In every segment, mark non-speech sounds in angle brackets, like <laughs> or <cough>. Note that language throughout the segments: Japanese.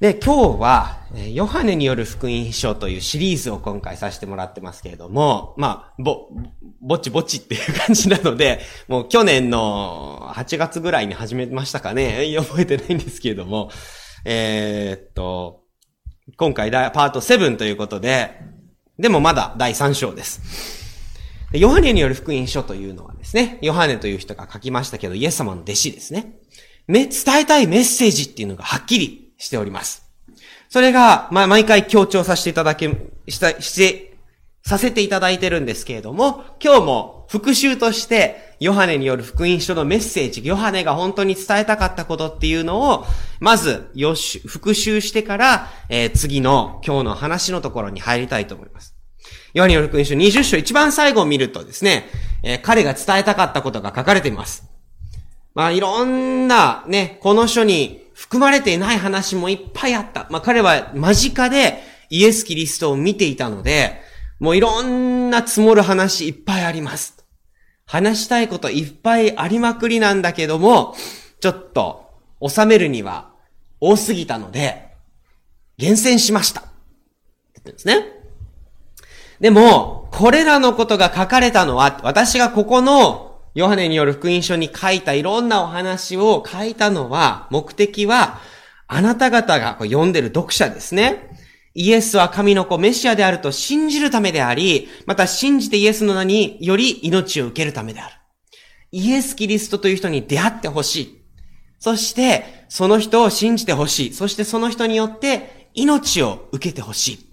で、今日は、ヨハネによる福音書というシリーズを今回させてもらってますけれども、まあ、ぼ、ぼちぼちっていう感じなので、<laughs> もう去年の8月ぐらいに始めましたかね。<laughs> 覚えてないんですけれども、えー、っと、今回パート7ということで、でもまだ第3章です。ヨハネによる福音書というのはですね、ヨハネという人が書きましたけど、イエス様の弟子ですね。め、伝えたいメッセージっていうのがはっきりしております。それが、ま、毎回強調させていただけ、した、して、させていただいてるんですけれども、今日も復習として、ヨハネによる福音書のメッセージ、ヨハネが本当に伝えたかったことっていうのを、まず、よし、復習してから、えー、次の今日の話のところに入りたいと思います。ヨハネによる福音書20章一番最後を見るとですね、えー、彼が伝えたかったことが書かれています。まあ、いろんなね、この書に含まれていない話もいっぱいあった。まあ彼は間近でイエス・キリストを見ていたので、もういろんな積もる話いっぱいあります。話したいこといっぱいありまくりなんだけども、ちょっと収めるには多すぎたので、厳選しました。ってですね。でも、これらのことが書かれたのは、私がここのヨハネによる福音書に書いたいろんなお話を書いたのは、目的は、あなた方が読んでる読者ですね。イエスは神の子、メシアであると信じるためであり、また信じてイエスの名により命を受けるためである。イエス・キリストという人に出会ってほしい。そして、その人を信じてほしい。そしてその人によって命を受けてほしい。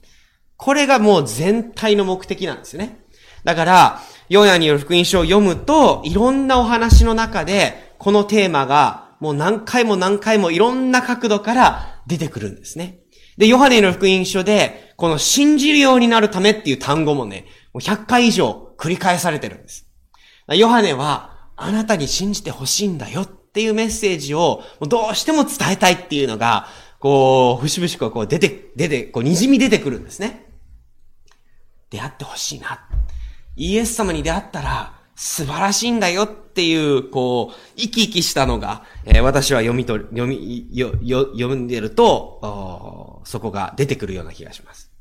これがもう全体の目的なんですね。だから、ヨヤによる福音書を読むと、いろんなお話の中で、このテーマが、もう何回も何回もいろんな角度から出てくるんですね。で、ヨハネの福音書で、この信じるようになるためっていう単語もね、もう100回以上繰り返されてるんです。ヨハネは、あなたに信じてほしいんだよっていうメッセージを、どうしても伝えたいっていうのが、こう、節々こう出て、出て、こう、滲み出てくるんですね。出会ってほしいな。イエス様に出会ったら素晴らしいんだよっていう、こう、生き生きしたのが、えー、私は読み取り、読み、よ、よ、読んでると、そこが出てくるような気がします。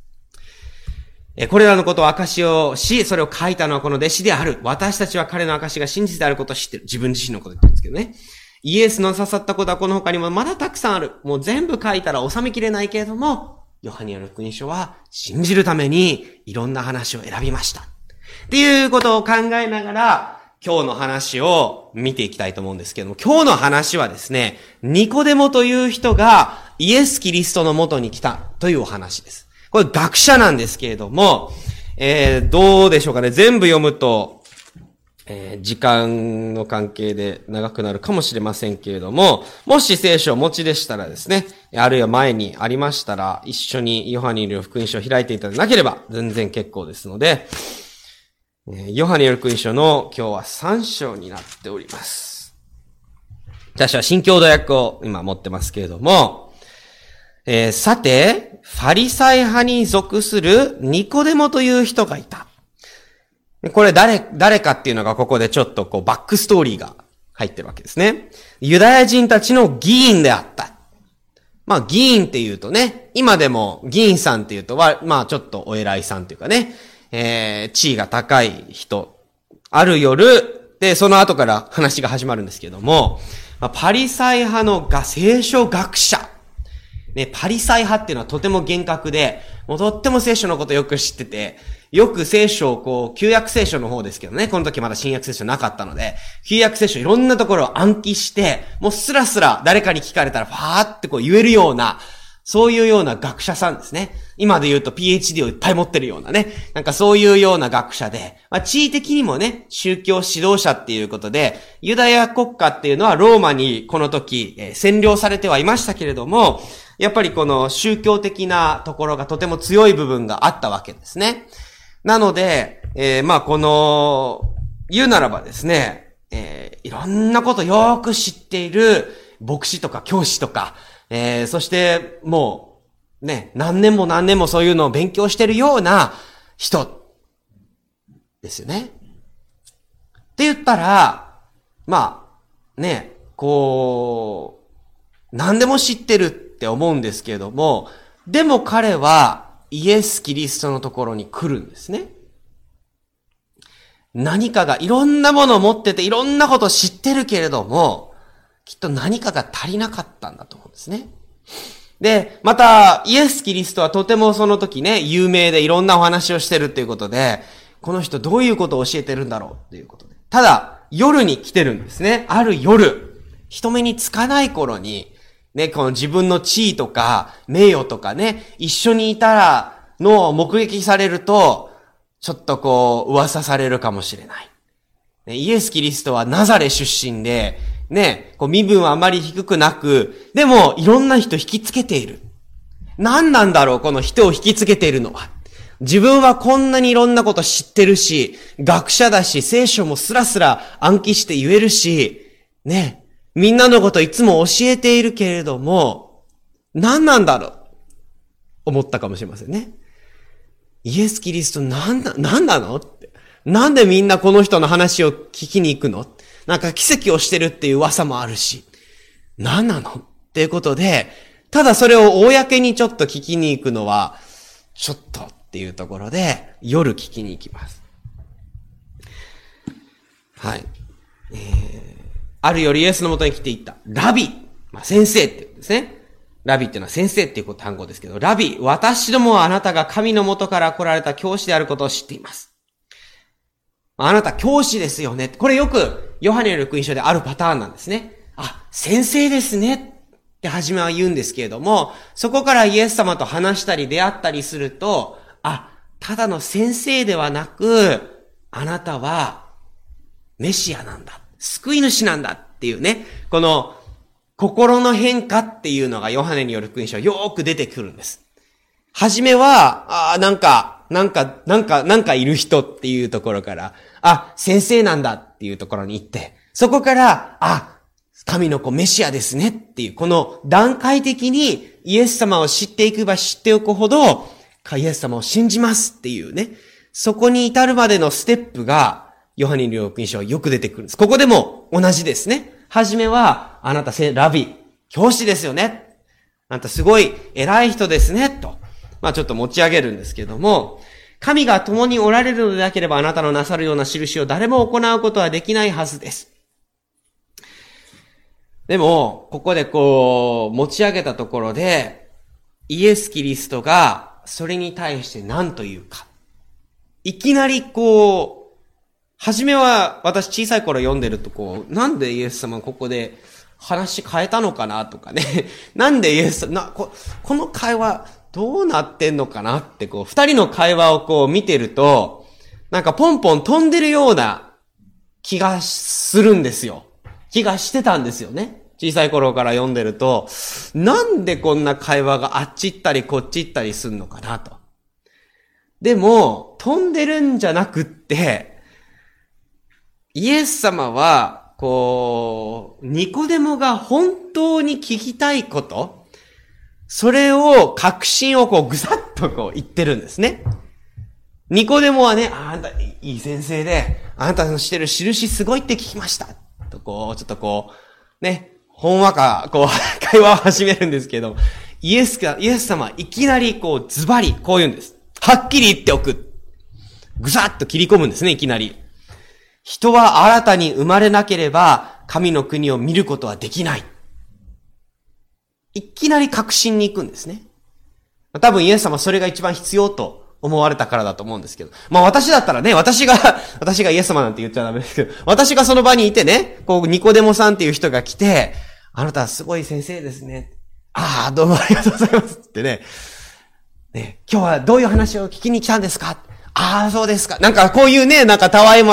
えー、これらのことを証をし、それを書いたのはこの弟子である。私たちは彼の証が真実であることを知ってる。自分自身のこと言ってるんですけどね。イエスの刺さったことはこの他にもまだたくさんある。もう全部書いたら収めきれないけれども、ヨハニアの福音書は信じるためにいろんな話を選びました。っていうことを考えながら、今日の話を見ていきたいと思うんですけども、今日の話はですね、ニコデモという人がイエス・キリストの元に来たというお話です。これ学者なんですけれども、えー、どうでしょうかね。全部読むと、えー、時間の関係で長くなるかもしれませんけれども、もし聖書をお持ちでしたらですね、あるいは前にありましたら、一緒にヨハニーの福音書を開いていただなければ全然結構ですので、ヨハネよる福音書の今日は3章になっております。私は新共同訳を今持ってますけれども、えー、さて、ファリサイ派に属するニコデモという人がいた。これ誰、誰かっていうのがここでちょっとこうバックストーリーが入ってるわけですね。ユダヤ人たちの議員であった。まあ議員って言うとね、今でも議員さんって言うとは、まあちょっとお偉いさんっていうかね、えー、地位が高い人、ある夜、で、その後から話が始まるんですけども、まあ、パリサイ派のが聖書学者。ね、パリサイ派っていうのはとても厳格で、もうとっても聖書のことよく知ってて、よく聖書をこう、旧約聖書の方ですけどね、この時まだ新約聖書なかったので、旧約聖書いろんなところを暗記して、もうスラスラ誰かに聞かれたらファーってこう言えるような、そういうような学者さんですね。今で言うと PhD をいっぱい持ってるようなね。なんかそういうような学者で、まあ、地位的にもね、宗教指導者っていうことで、ユダヤ国家っていうのはローマにこの時、えー、占領されてはいましたけれども、やっぱりこの宗教的なところがとても強い部分があったわけですね。なので、えー、まあこの、言うならばですね、えー、いろんなことよく知っている牧師とか教師とか、えー、そして、もう、ね、何年も何年もそういうのを勉強してるような人、ですよね。って言ったら、まあ、ね、こう、何でも知ってるって思うんですけれども、でも彼はイエス・キリストのところに来るんですね。何かがいろんなものを持ってていろんなことを知ってるけれども、きっと何かが足りなかったんだとですね。で、また、イエス・キリストはとてもその時ね、有名でいろんなお話をしてるっていうことで、この人どういうことを教えてるんだろうっていうことで。ただ、夜に来てるんですね。ある夜、人目につかない頃に、ね、この自分の地位とか、名誉とかね、一緒にいたらの目撃されると、ちょっとこう、噂されるかもしれない。ね、イエス・キリストはナザレ出身で、ね、こう身分はあまり低くなく、でもいろんな人引きつけている。何なんだろう、この人を引きつけているのは。自分はこんなにいろんなこと知ってるし、学者だし、聖書もスラスラ暗記して言えるし、ね、みんなのこといつも教えているけれども、何なんだろう思ったかもしれませんね。イエス・キリストなんな、なんなのって。なんでみんなこの人の話を聞きに行くのなんか奇跡をしてるっていう噂もあるし。何なの？っていうことで、ただそれを公にちょっと聞きに行くのは、ちょっとっていうところで、夜聞きに行きます。はい。えー、ある夜イエスのもとに来ていった。ラビまあ、先生って言うんですね。ラビっていうのは先生っていう単語ですけど、ラビ、私どもはあなたが神のもとから来られた教師であることを知っています。あなた教師ですよね。これよく、ヨハネの福音書であるパターンなんですね。あ、先生ですね。って初めは言うんですけれども、そこからイエス様と話したり出会ったりすると、あ、ただの先生ではなく、あなたは、メシアなんだ。救い主なんだっていうね、この、心の変化っていうのがヨハネによる福音書よーく出てくるんです。はじめは、ああ、なんか、なんか、なんか、なんかいる人っていうところから、あ、先生なんだっていうところに行って、そこから、あ、神の子メシアですねっていう、この段階的にイエス様を知っていくば知っておくほど、イエス様を信じますっていうね、そこに至るまでのステップが、ヨハネの福音書はよく出てくるんです。ここでも同じですね。はじめは、あなたラビ、教師ですよね。あなたすごい偉い人ですね、と。まあちょっと持ち上げるんですけども、神が共におられるのでなければあなたのなさるような印を誰も行うことはできないはずです。でも、ここでこう、持ち上げたところで、イエス・キリストが、それに対して何というか。いきなりこう、はじめは私小さい頃読んでるとこう、なんでイエス様ここで話変えたのかなとかね。<laughs> なんでイエス、な、ここの会話どうなってんのかなってこう、二人の会話をこう見てると、なんかポンポン飛んでるような気がするんですよ。気がしてたんですよね。小さい頃から読んでると、なんでこんな会話があっち行ったりこっち行ったりすんのかなと。でも、飛んでるんじゃなくって、イエス様は、こう、ニコデモが本当に聞きたいこと、それを、確信をこう、ぐさっとこう言ってるんですね。ニコデモはね、あんた、いい先生で、あなたのしてる印すごいって聞きました。とこう、ちょっとこう、ね、ほんわか、こう、会話を始めるんですけど、イエスが、イエス様いきなりこう、ズバリ、こう言うんです。はっきり言っておく。ぐさっと切り込むんですね、いきなり。人は新たに生まれなければ、神の国を見ることはできない。いきなり確信に行くんですね。多分イエス様それが一番必要と思われたからだと思うんですけど。まあ私だったらね、私が、<laughs> 私がイエス様なんて言っちゃダメですけど、私がその場にいてね、こう、ニコデモさんっていう人が来て、あなたはすごい先生ですね。ああ、どうもありがとうございますってね。ね、今日はどういう話を聞きに来たんですか？ああ、そうですか。なんかこういうね、なんかたわいも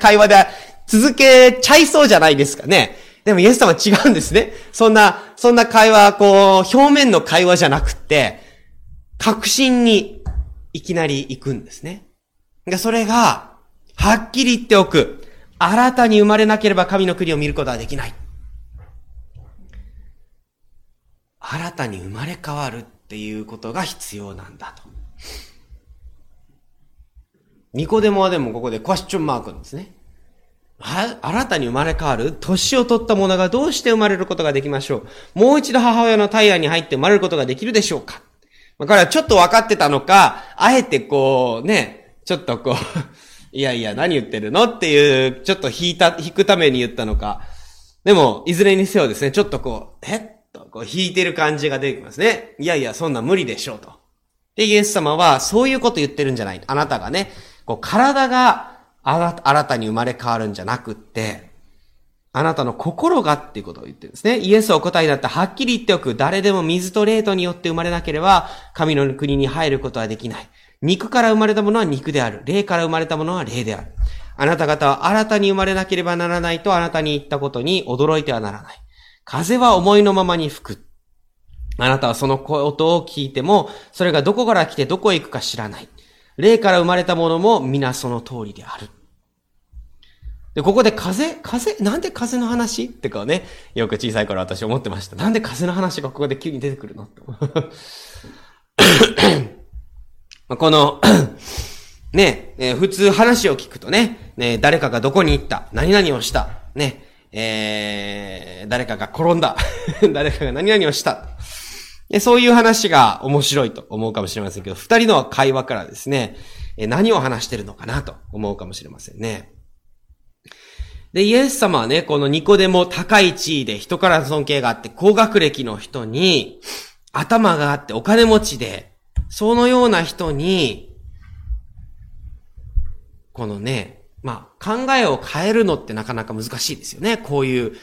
会話で続けちゃいそうじゃないですかね。でもイエス様は違うんですね。そんな、そんな会話、こう、表面の会話じゃなくって、確信にいきなり行くんですね。それが、はっきり言っておく。新たに生まれなければ神の国を見ることはできない。新たに生まれ変わるっていうことが必要なんだと。ニコデモはでもここでクワスチョンマークですね。新たに生まれ変わる年を取った者がどうして生まれることができましょう？もう一度母親の体内に入って生まれることができるでしょうか？まあ、彼はちょっと分かってたのか、あえてこう、ね、ちょっとこう <laughs> いやいや、何言ってるの？っていう、ちょっと引いた、引くために言ったのか。でも、いずれにせよですね、ちょっとこう、えっと、こう、引いてる感じが出てきますね。いやいや、そんな無理でしょうと。で、イエス様は、そういうこと言ってるんじゃない。あなたがね、こう、体が、新たに生まれ変わるんじゃなくって、あなたの心がっていうことを言ってるんですね。イエスを答えになってはっきり言っておく。誰でも水と霊とによって生まれなければ、神の国に入ることはできない。肉から生まれたものは肉である。霊から生まれたものは霊である。あなた方は新たに生まれなければならないとあなたに言ったことに驚いてはならない。風は思いのままに吹く。あなたはその音を聞いても、それがどこから来てどこへ行くか知らない。霊から生まれたものも皆その通りである。で、ここで風、風、なんで風の話？ってかね、よく小さい頃私思ってました。なんで風の話がここで急に出てくるの？<coughs> このね、えー、普通話を聞くとね、ね、誰かがどこに行った、何々をした、ね、えー、誰かが転んだ、<laughs> 誰かが何々をした？そういう話が面白いと思うかもしれませんけど、二人の会話からですね、何を話してるのかなと思うかもしれませんね。で、イエス様はね、このニコデモ高い地位で人から尊敬があって高学歴の人に、頭があってお金持ちで、そのような人に、このね、まあ、考えを変えるのってなかなか難しいですよね。こういう、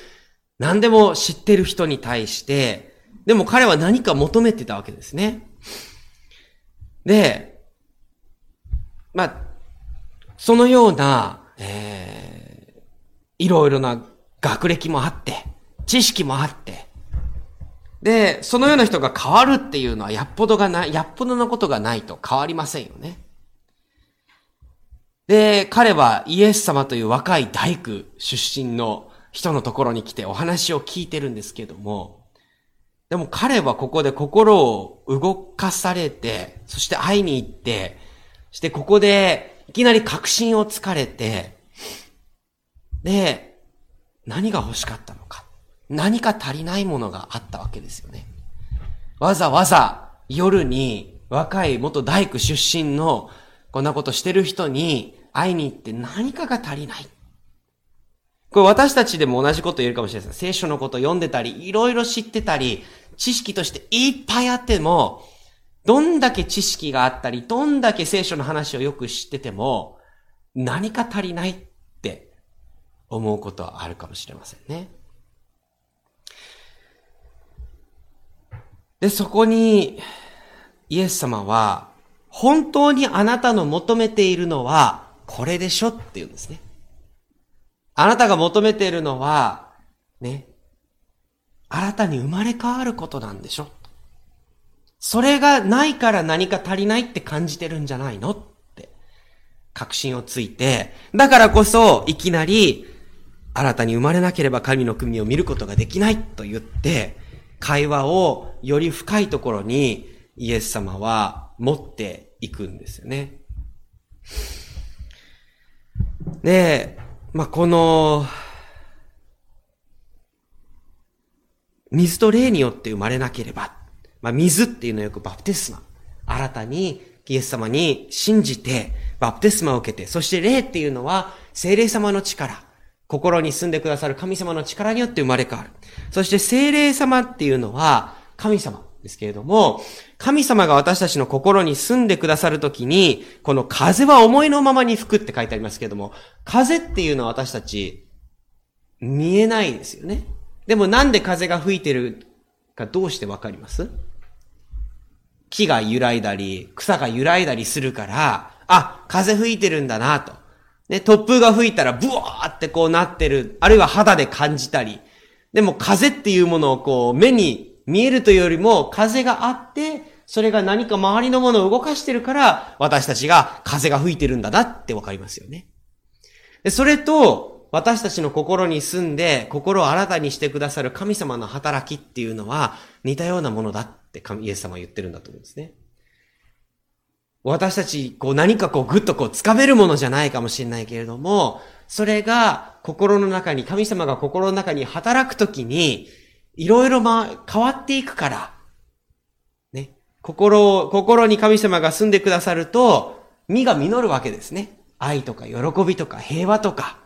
何でも知ってる人に対して、でも彼は何か求めてたわけですね。で、まあ、そのような、えーいろいろな学歴もあって、知識もあって、で、そのような人が変わるっていうのは、やっぽどがない、やっぽどのことがないと変わりませんよね。で、彼はイエス様という若い大工出身の人のところに来てお話を聞いてるんですけども、でも彼はここで心を動かされて、そして会いに行って、そしてここでいきなり確信をつかれて、で、何が欲しかったのか。何か足りないものがあったわけですよね。わざわざ夜に若い元大工出身のこんなことしてる人に会いに行って何かが足りない。これ私たちでも同じこと言えるかもしれないです。聖書のこと読んでたり、いろいろ知ってたり、知識としていっぱいあっても、どんだけ知識があったり、どんだけ聖書の話をよく知ってても、何か足りない思うことはあるかもしれませんね。で、そこに、イエス様は、本当にあなたの求めているのは、これでしょって言うんですね。あなたが求めているのは、ね、新たに生まれ変わることなんでしょそれがないから何か足りないって感じてるんじゃないのって、確信をついて、だからこそ、いきなり、新たに生まれなければ神の国を見ることができないと言って、会話をより深いところにイエス様は持っていくんですよね。で、まあ、この、水と霊によって生まれなければ、まあ、水っていうのはよくバプテスマ。新たにイエス様に信じて、バプテスマを受けて、そして霊っていうのは精霊様の力。心に住んでくださる神様の力によって生まれ変わる。そして精霊様っていうのは神様ですけれども、神様が私たちの心に住んでくださるときに、この風は思いのままに吹くって書いてありますけれども、風っていうのは私たち見えないですよね。でもなんで風が吹いてるかどうしてわかります？木が揺らいだり、草が揺らいだりするから、あ、風吹いてるんだなと。ね、突風が吹いたらブワーってこうなってる、あるいは肌で感じたり、でも風っていうものをこう目に見えるというよりも風があって、それが何か周りのものを動かしてるから、私たちが風が吹いてるんだなってわかりますよね。でそれと、私たちの心に住んで、心を新たにしてくださる神様の働きっていうのは、似たようなものだってイエス様は言ってるんだと思うんですね。私たち、こう何かこうぐっとこう掴めるものじゃないかもしれないけれども、それが心の中に、神様が心の中に働くときに、いろいろま、変わっていくから、ね。心を、心に神様が住んでくださると、実が実るわけですね。愛とか喜びとか平和とか、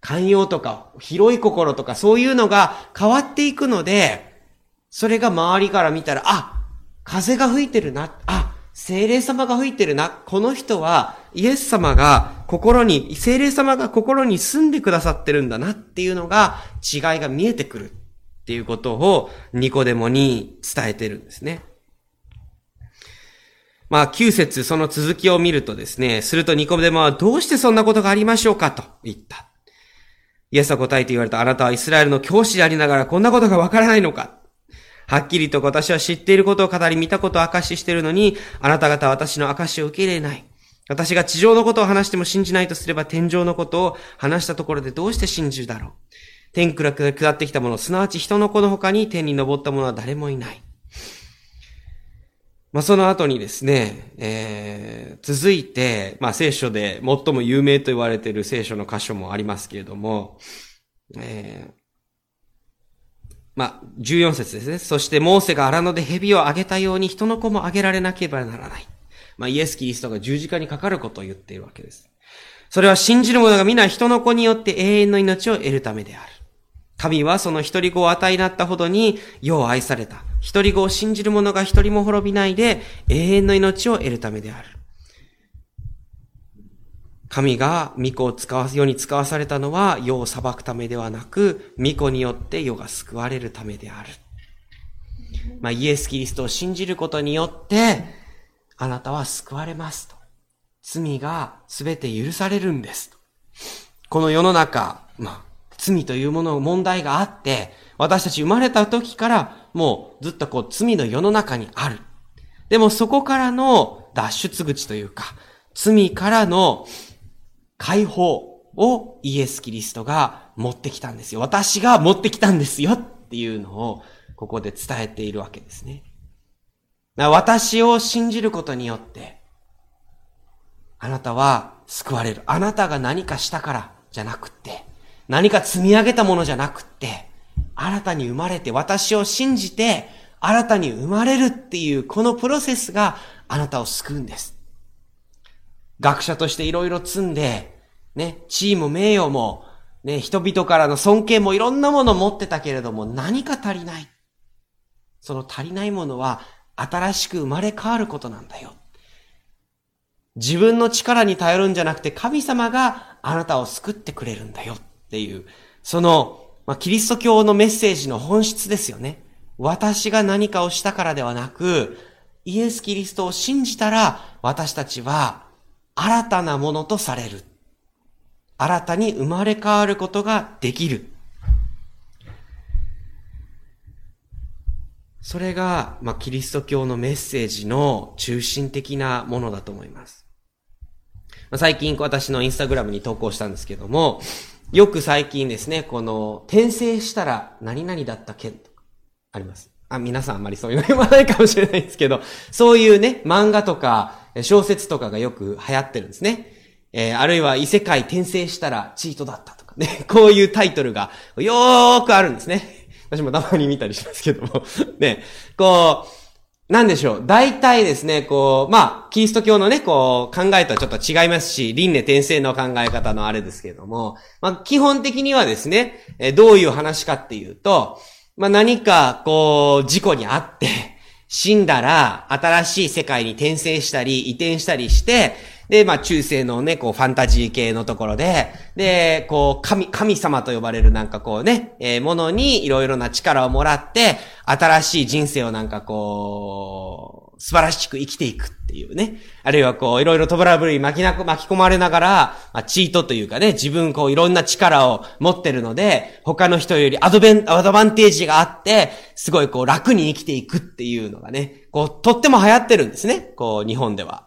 寛容とか、広い心とか、そういうのが変わっていくので、それが周りから見たら、あ、風が吹いてるな、あ、精霊様が吹いてるな、この人はイエス様が心に、精霊様が心に住んでくださってるんだなっていうのが違いが見えてくるっていうことをニコデモに伝えてるんですね。まあ、9節その続きを見るとですね、するとニコデモはどうしてそんなことがありましょうかと言った。イエスは答えて言われたあなたはイスラエルの教師でありながらこんなことがわからないのかはっきりと私は知っていることを語り、見たことを証ししているのに、あなた方は私の証しを受け入れない。私が地上のことを話しても信じないとすれば天上のことを話したところでどうして信じるだろう。天から下ってきたもの、すなわち人の子の他に天に昇った者は誰もいない。まあ、その後にですね、えー、続いて、まあ、聖書で最も有名と言われている聖書の箇所もありますけれども、えー、まあ、14節ですね。そして、モーセが荒野で蛇をあげたように人の子もあげられなければならない。まあ、イエス・キリストが十字架にかかることを言っているわけです。それは信じる者が皆人の子によって永遠の命を得るためである。神はその一人子を与えになったほどに世を愛された。一人子を信じる者が一人も滅びないで永遠の命を得るためである。神が御子を使わす、世に使わされたのは世を裁くためではなく、御子によって世が救われるためである。まあ、イエス・キリストを信じることによって、あなたは救われますと。罪が全て許されるんですと。この世の中、まあ、罪というもの、問題があって、私たち生まれた時からもうずっとこう罪の世の中にある。でもそこからの脱出口というか、罪からの解放をイエス・キリストが持ってきたんですよ。私が持ってきたんですよっていうのをここで伝えているわけですね。私を信じることによって、あなたは救われる。あなたが何かしたからじゃなくって、何か積み上げたものじゃなくって、新たに生まれて私を信じて新たに生まれるっていうこのプロセスがあなたを救うんです。学者としていろいろ積んで、ね、地位も名誉も、ね、人々からの尊敬もいろんなものを持ってたけれども、何か足りない。その足りないものは、新しく生まれ変わることなんだよ。自分の力に頼るんじゃなくて、神様があなたを救ってくれるんだよっていう、その、まあ、キリスト教のメッセージの本質ですよね。私が何かをしたからではなく、イエス・キリストを信じたら、私たちは新たなものとされる。新たに生まれ変わることができる。それが、まあ、キリスト教のメッセージの中心的なものだと思います。まあ、最近私のインスタグラムに投稿したんですけども、よく最近ですね、この、転生したら何々だった件とか、あります。あ、皆さんあんまりそういうの読まないかもしれないですけど、そういうね、漫画とか、小説とかがよく流行ってるんですね。えー、あるいは異世界転生したらチートだったとかね、<laughs> こういうタイトルがよーくあるんですね。<laughs> 私もたまに見たりしますけども <laughs> ね、こう、なんでしょう。大体ですね、こう、まあ、キリスト教のね、こう、考えとはちょっと違いますし、輪廻転生の考え方のあれですけれども、まあ、基本的にはですね、えどういう話かっていうと、まあ、何か、こう、事故にあって、死んだら、新しい世界に転生したり、移転したりして、で、まあ、中世のね、こう、ファンタジー系のところで、で、こう、神、神様と呼ばれるなんかこうね、えー、ものにいろいろな力をもらって、新しい人生をなんかこう、素晴らしく生きていくっていうね。あるいはこう、いろいろトラブルに巻きな、巻き込まれながら、まあ、チートというかね、自分こう、いろんな力を持ってるので、他の人よりアドベン、アドバンテージがあって、すごいこう、楽に生きていくっていうのがね、こう、とっても流行ってるんですね。こう、日本では。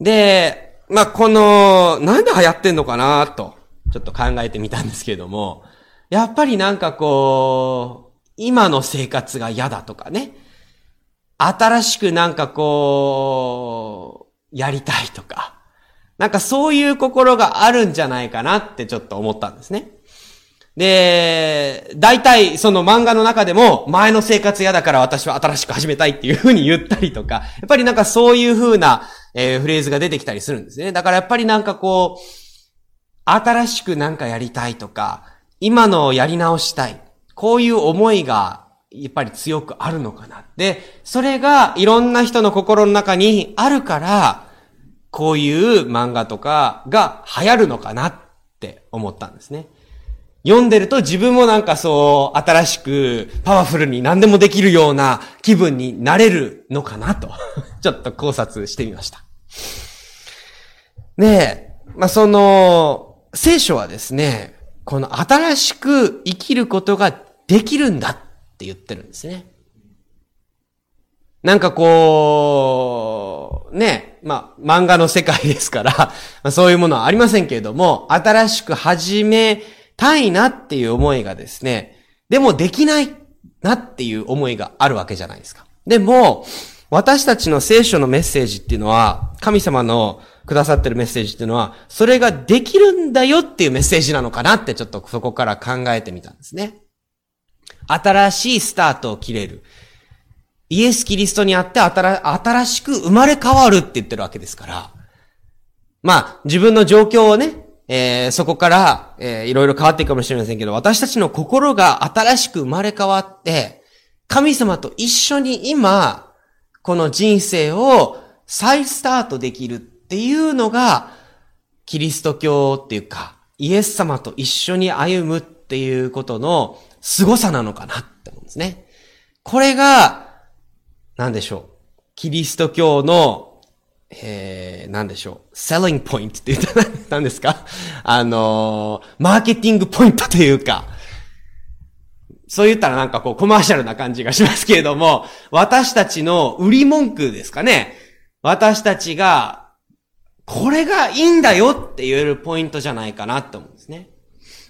で、まあ、この、なんで流行ってんのかなと、ちょっと考えてみたんですけれども、やっぱりなんかこう、今の生活が嫌だとかね、新しくなんかこうやりたいとか、なんかそういう心があるんじゃないかなってちょっと思ったんですね。で、大体その漫画の中でも前の生活嫌だから私は新しく始めたいっていう風に言ったりとか、やっぱりなんかそういう風な、えー、フレーズが出てきたりするんですね。だからやっぱりなんかこう、新しくなんかやりたいとか、今のやり直したい。こういう思いがやっぱり強くあるのかな。で、それがいろんな人の心の中にあるから、こういう漫画とかが流行るのかなって思ったんですね。読んでると自分もなんかそう、新しく、パワフルに何でもできるような気分になれるのかなと、ちょっと考察してみました。で、まあ、その、聖書はですね、この新しく生きることができるんだって言ってるんですね。なんかこう、ね、まあ、漫画の世界ですからそういうものはありませんけれども、新しく始めたいなっていう思いがですね、でもできないなっていう思いがあるわけじゃないですか。でも、私たちの聖書のメッセージっていうのは、神様のくださってるメッセージっていうのは、それができるんだよっていうメッセージなのかなってちょっとそこから考えてみたんですね。新しいスタートを切れる。イエス・キリストにあって新しく生まれ変わるって言ってるわけですから。まあ、自分の状況をね、えー、そこから、えー、いろいろ変わっていくかもしれませんけど、私たちの心が新しく生まれ変わって、神様と一緒に今、この人生を再スタートできるっていうのが、キリスト教っていうか、イエス様と一緒に歩むっていうことの凄さなのかなって思うんですね。これが、なんでしょう。キリスト教のえー、なんでしょう。selling point って言ったら何ですか？あのー、マーケティングポイントというか、そう言ったらなんかこうコマーシャルな感じがしますけれども、私たちの売り文句ですかね。私たちが、これがいいんだよって言えるポイントじゃないかなって思うんですね。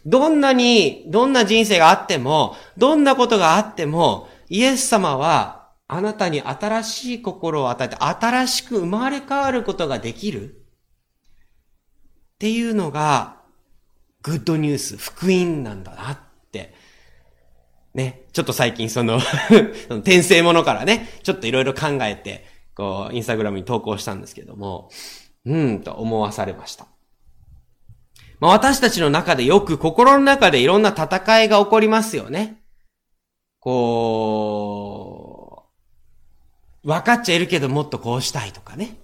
どんなに、どんな人生があっても、どんなことがあっても、イエス様はあなたに新しい心を与えて、新しく生まれ変わることができる？っていうのが、グッドニュース、福音なんだなって、ね、ちょっと最近 <laughs> その転生ものからね、ちょっといろいろ考えて、こう、インスタグラムに投稿したんですけども、うんと思わされました。まあ私たちの中でよく心の中でいろんな戦いが起こりますよね。こう、分かっちゃいるけどもっとこうしたいとかね。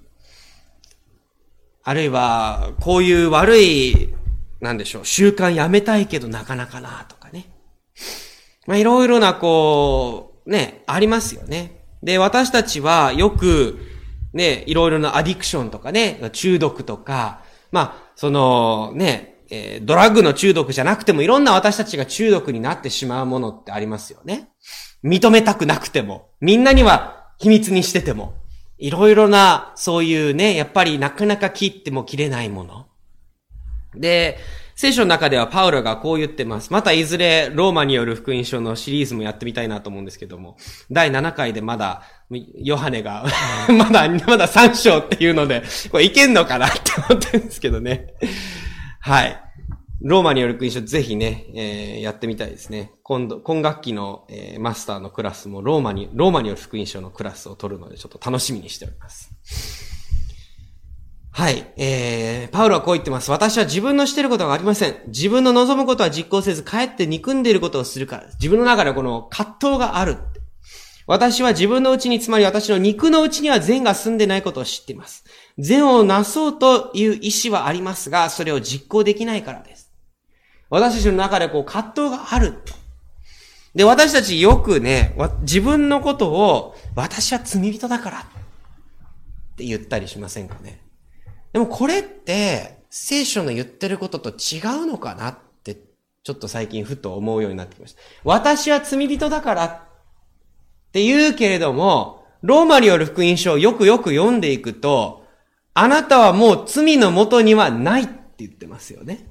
あるいは、こういう悪い、なんでしょう、習慣やめたいけどなかなかなとかね。まあ、いろいろな、こう、ね、ありますよね。で、私たちはよく、ね、いろいろなアディクションとかね、中毒とか、まあ、その、ね、えー、ドラッグの中毒じゃなくてもいろんな私たちが中毒になってしまうものってありますよね。認めたくなくても。みんなには秘密にしてても、いろいろな、そういうね、やっぱりなかなか切っても切れないもの。で、聖書の中ではパウロがこう言ってます。またいずれローマによる福音書のシリーズもやってみたいなと思うんですけども、第7回でまだ、ヨハネが <laughs> まだ、まだ3章っていうので、これいけんのかなって思ってるんですけどね。はい。ローマによる福音書ぜひね、えー、やってみたいですね。今度、今学期の、えー、マスターのクラスもローマに、ローマによる福音書のクラスを取るのでちょっと楽しみにしております。はい。えー、パウロはこう言ってます。私は自分のしてることがありません。自分の望むことは実行せず、かえって憎んでいることをするから。自分の中でこの葛藤がある。私は自分のうちに、つまり私の肉のうちには善が住んでないことを知っています。善をなそうという意志はありますが、それを実行できないからです。私たちの中でこう葛藤がある。で、私たちよくね、自分のことを、私は罪人だからって言ったりしませんかね。でもこれって、聖書の言ってることと違うのかなって、ちょっと最近ふと思うようになってきました。私は罪人だからって言うけれども、ローマによる福音書をよくよく読んでいくと、あなたはもう罪のもとにはないって言ってますよね。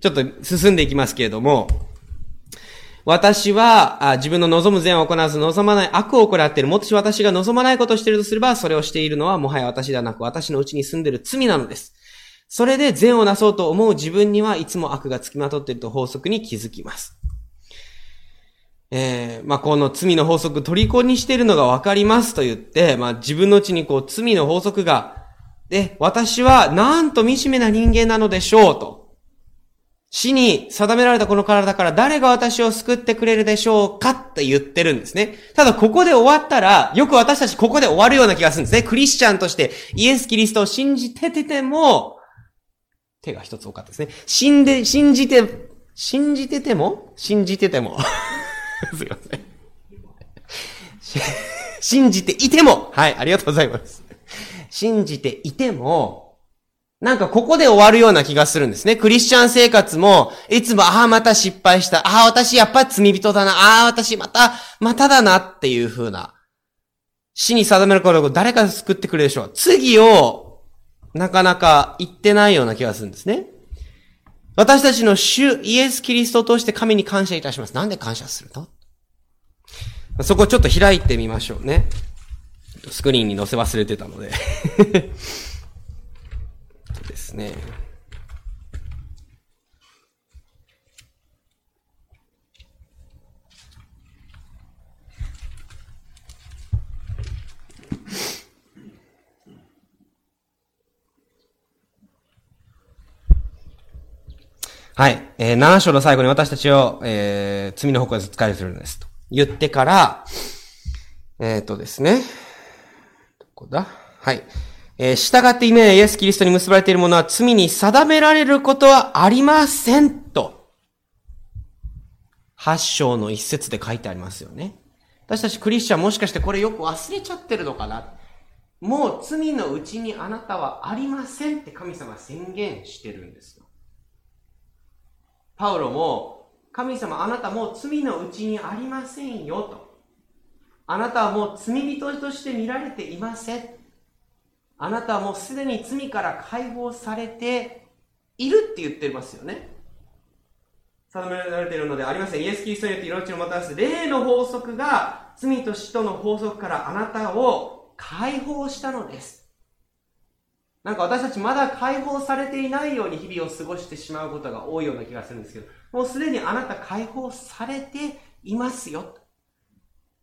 ちょっと進んでいきますけれども、私はあ自分の望む善を行わず望まない悪を行っている。もし私が望まないことをしているとすれば、それをしているのはもはや私ではなく私のうちに住んでいる罪なのです。それで善をなそうと思う自分にはいつも悪がつきまとっていると法則に気づきます。えー、まあ、この罪の法則、虜にしているのがわかりますと言って、まあ、自分のうちにこう、罪の法則が、で、私はなんと惨めな人間なのでしょうと。死に定められたこの体から誰が私を救ってくれるでしょうかって言ってるんですね。ただここで終わったら、よく私たちここで終わるような気がするんですね。クリスチャンとしてイエス・キリストを信じててても、手が一つ多かったですね。死んで、信じて、信じてても信じてても。<laughs> すいません。<laughs> 信じていても、はい、ありがとうございます。信じていても、なんかここで終わるような気がするんですね。クリスチャン生活も、いつも、ああ、また失敗した。ああ、私やっぱり罪人だな。ああ、私また、まただなっていう風な。死に定める頃、誰か救ってくれるでしょう。次を、なかなか言ってないような気がするんですね。私たちの主イエス・キリストを通して神に感謝いたします。なんで感謝するの？そこをちょっと開いてみましょうね。スクリーンに載せ忘れてたのでですね。はい。えー、7章の最後に私たちを、えー、罪の方向で使いするんです。と言ってから、えっ、ー、とですね。どこだ？はい。えー、従って夢やイエス・キリストに結ばれているものは罪に定められることはありませんと。8章の一節で書いてありますよね。私たちクリスチャンもしかしてこれよく忘れちゃってるのかなもう罪のうちにあなたはありませんって神様宣言してるんですよ。パウロも、神様あなたもう罪のうちにありませんよと。あなたはもう罪人として見られていません。あなたはもうすでに罪から解放されているって言ってますよね。定められているのでありません。イエス・キリストによって命をもたらす霊の法則が罪と死との法則からあなたを解放したのです。なんか私たちまだ解放されていないように日々を過ごしてしまうことが多いような気がするんですけど、もうすでにあなた解放されていますよ。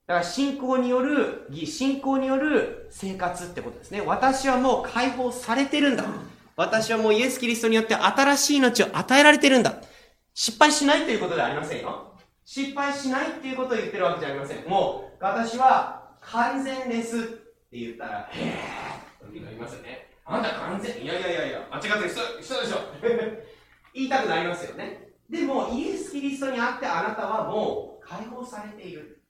だから信仰による、信仰による生活ってことですね。私はもう解放されてるんだ。私はもうイエス・キリストによって新しい命を与えられてるんだ。失敗しないということではありませんよ。失敗しないっていうことを言ってるわけじゃありません。もう、私は完全ですって言ったら、へぇーってなりますよね。あなた完全、いやいやいやいや、間違ってる人、人でしょ。<laughs> 言いたくなりますよね。でも、イエス・キリストにあってあなたはもう解放されている。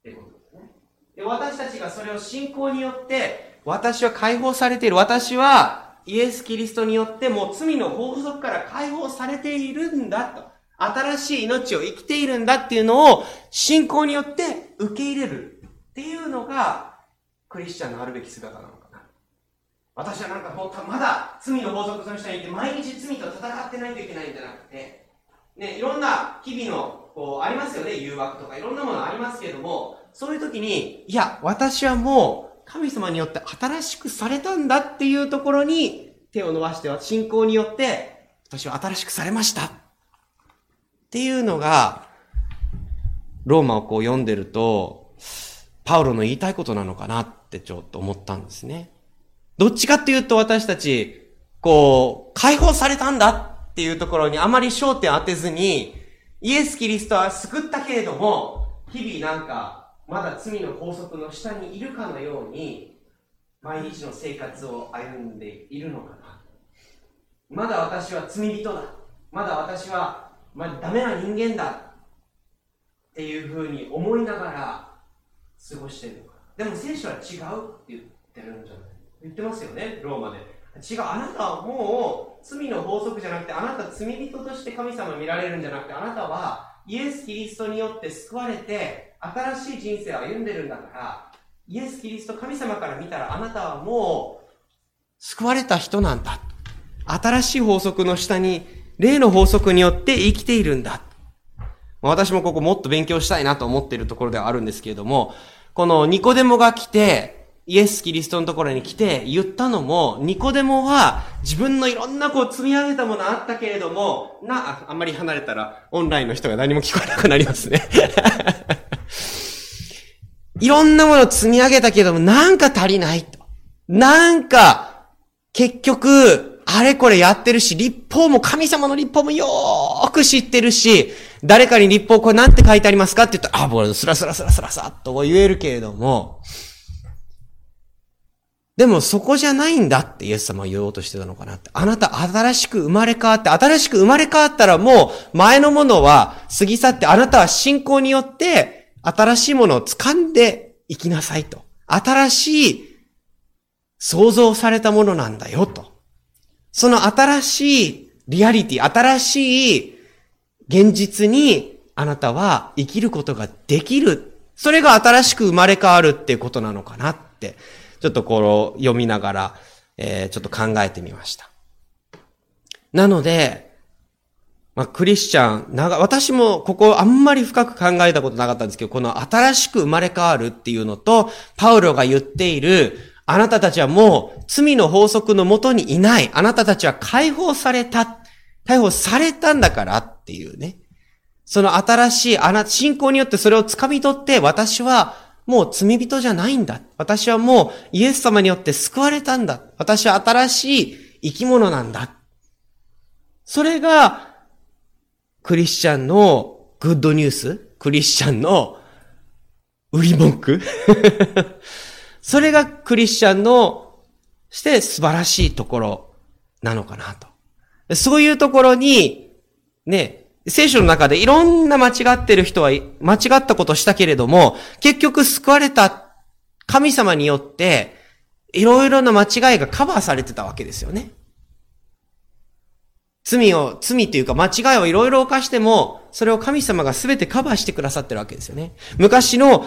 ってことですね。で、私たちがそれを信仰によって、私は解放されている。私は、イエス・キリストによってもう罪の法則から解放されているんだと。新しい命を生きているんだっていうのを信仰によって受け入れるっていうのがクリスチャンのあるべき姿なのかな。私はなんかまだ罪の法則その下にいて毎日罪と戦ってないといけないんじゃなくて、ね、いろんな日々のこうありますよね誘惑とかいろんなものありますけれどもそういう時にいや私はもう神様によって新しくされたんだっていうところに手を伸ばしては信仰によって私は新しくされましたっていうのがローマをこう読んでるとパウロの言いたいことなのかなってちょっと思ったんですね。どっちかっていうと私たち、こう、解放されたんだっていうところにあまり焦点当てずに、イエス・キリストは救ったけれども、日々なんか、まだ罪の法則の下にいるかのように、毎日の生活を歩んでいるのかな。まだ私は罪人だ。まだ私は、まあ、ダメな人間だ。っていうふうに思いながら過ごしてるのか。でも聖書は違うって言ってるんじゃない？言ってますよね、ローマで。違う、あなたはもう罪の法則じゃなくて、あなた罪人として神様見られるんじゃなくて、あなたはイエス・キリストによって救われて、新しい人生を歩んでるんだから、イエス・キリスト神様から見たら、あなたはもう救われた人なんだ。新しい法則の下に、霊の法則によって生きているんだ。私もここもっと勉強したいなと思っているところではあるんですけれども、このニコデモが来て、イエス・キリストのところに来て言ったのも、ニコデモは自分のいろんなこう積み上げたものあったけれども、な、あんまり離れたらオンラインの人が何も聞こえなくなりますね。<laughs> いろんなものを積み上げたけれども、なんか足りないと。なんか、結局、あれこれやってるし、立法も神様の立法もよーく知ってるし、誰かに立法これなんて書いてありますかって言ったら、あ、もうスラスラスラスラさっと言えるけれども、でもそこじゃないんだってイエス様は言おうとしてたのかなって。あなた新しく生まれ変わって、新しく生まれ変わったらもう前のものは過ぎ去って、あなたは信仰によって新しいものを掴んでいきなさいと。新しい創造されたものなんだよと。その新しいリアリティ、新しい現実にあなたは生きることができる。それが新しく生まれ変わるっていうことなのかなって。ちょっとこう読みながら、えー、ちょっと考えてみました。なので、まあ、クリスチャン、なが、私もここあんまり深く考えたことなかったんですけど、この新しく生まれ変わるっていうのと、パウロが言っている、あなたたちはもう罪の法則のもとにいない。あなたたちは解放された。解放されたんだからっていうね。その新しい、あな、信仰によってそれを掴み取って、私はもう罪人じゃないんだ。私はもうイエス様によって救われたんだ。私は新しい生き物なんだ。それが、クリスチャンのグッドニュース？クリスチャンの売り文句？<laughs> それがクリスチャンのして素晴らしいところなのかなと。そういうところに、ね、聖書の中でいろんな間違ってる人は間違ったことしたけれども、結局救われた神様によって、いろいろな間違いがカバーされてたわけですよね。罪を、罪というか間違いをいろいろ犯しても、それを神様が全てカバーしてくださってるわけですよね。昔の、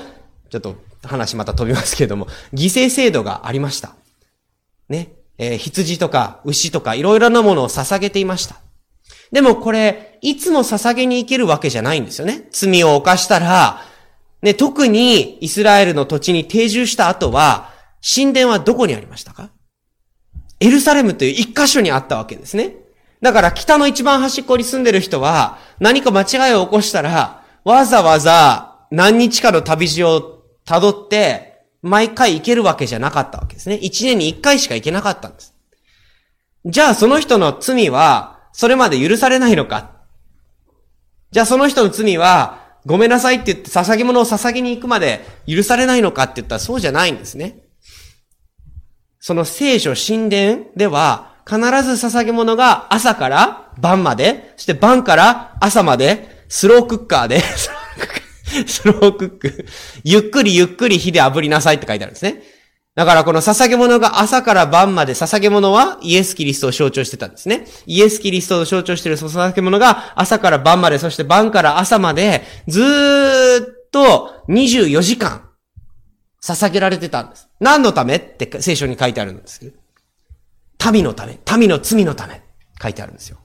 ちょっと話また飛びますけれども、犠牲制度がありました。ね。えー、羊とか牛とかいろいろなものを捧げていました。でもこれ、いつも捧げに行けるわけじゃないんですよね。罪を犯したら、ね、特にイスラエルの土地に定住した後は、神殿はどこにありましたか？エルサレムという一箇所にあったわけですね。だから北の一番端っこに住んでる人は、何か間違いを起こしたら、わざわざ何日かの旅路を辿って、毎回行けるわけじゃなかったわけですね。一年に一回しか行けなかったんです。じゃあその人の罪は、それまで許されないのかじゃあその人の罪は、ごめんなさいって言って捧げ物を捧げに行くまで許されないのかって言ったらそうじゃないんですね。その聖書神殿では、必ず捧げ物が朝から晩まで、そして晩から朝まで、スロークッカーで、<laughs> スロークック、ゆっくりゆっくり火で炙りなさいって書いてあるんですね。だからこの捧げ物が朝から晩まで捧げ物はイエス・キリストを象徴してたんですね。イエス・キリストを象徴している捧げ物が朝から晩まで、そして晩から朝までずーっと24時間捧げられてたんです。何のためって聖書に書いてあるんですけど。民のため、民の罪のため書いてあるんですよ。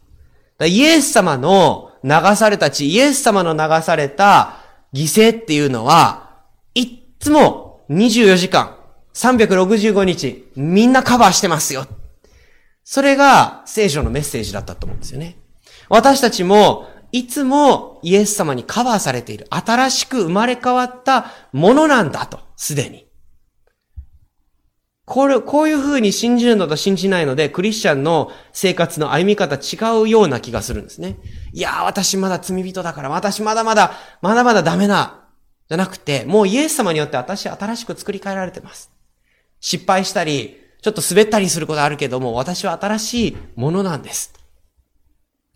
イエス様の流された血、イエス様の流された犠牲っていうのは、いっつも24時間365日、みんなカバーしてますよ。それが聖書のメッセージだったと思うんですよね。私たちも、いつもイエス様にカバーされている、新しく生まれ変わったものなんだと、すでに。これ、こういう風に信じるのと信じないので、クリスチャンの生活の歩み方違うような気がするんですね。いやー、私まだ罪人だから、私まだまだ、まだまだダメな、じゃなくて、もうイエス様によって私新しく作り変えられてます。失敗したり、ちょっと滑ったりすることあるけども、私は新しいものなんです。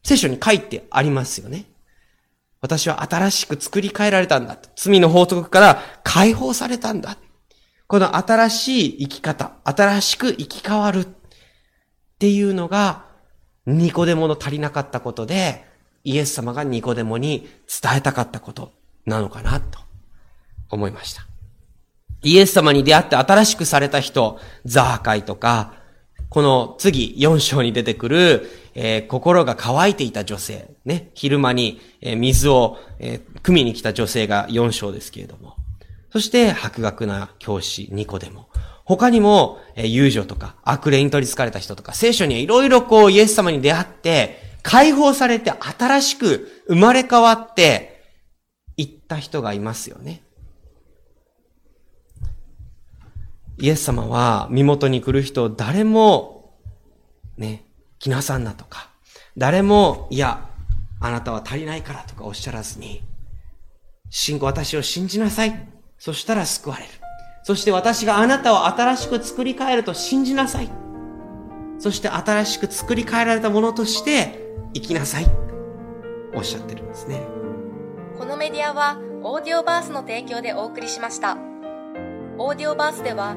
聖書に書いてありますよね。私は新しく作り変えられたんだ。罪の法則から解放されたんだ。この新しい生き方、新しく生き変わるっていうのが、ニコデモの足りなかったことで、イエス様がニコデモに伝えたかったことなのかなと思いました。イエス様に出会って新しくされた人、ザーカイとか、この次4章に出てくるえー、心が乾いていた女性、ね、昼間に、水を、えー、汲みに来た女性が4章ですけれども、そして白学な教師2個でも、他にも、えー、遊女とか、悪霊に取り憑かれた人とか、聖書にはいろいろこう、イエス様に出会って、解放されて新しく生まれ変わって、行った人がいますよね。イエス様は身元に来る人を誰も、ね、来なさんなとか、誰も、いや、あなたは足りないからとかおっしゃらずに、信仰私を信じなさい。そしたら救われる。そして私があなたを新しく作り変えると信じなさい。そして新しく作り変えられたものとして生きなさい。おっしゃってるんですね。このメディアはオーディオバースの提供でお送りしました。オーディオバースでは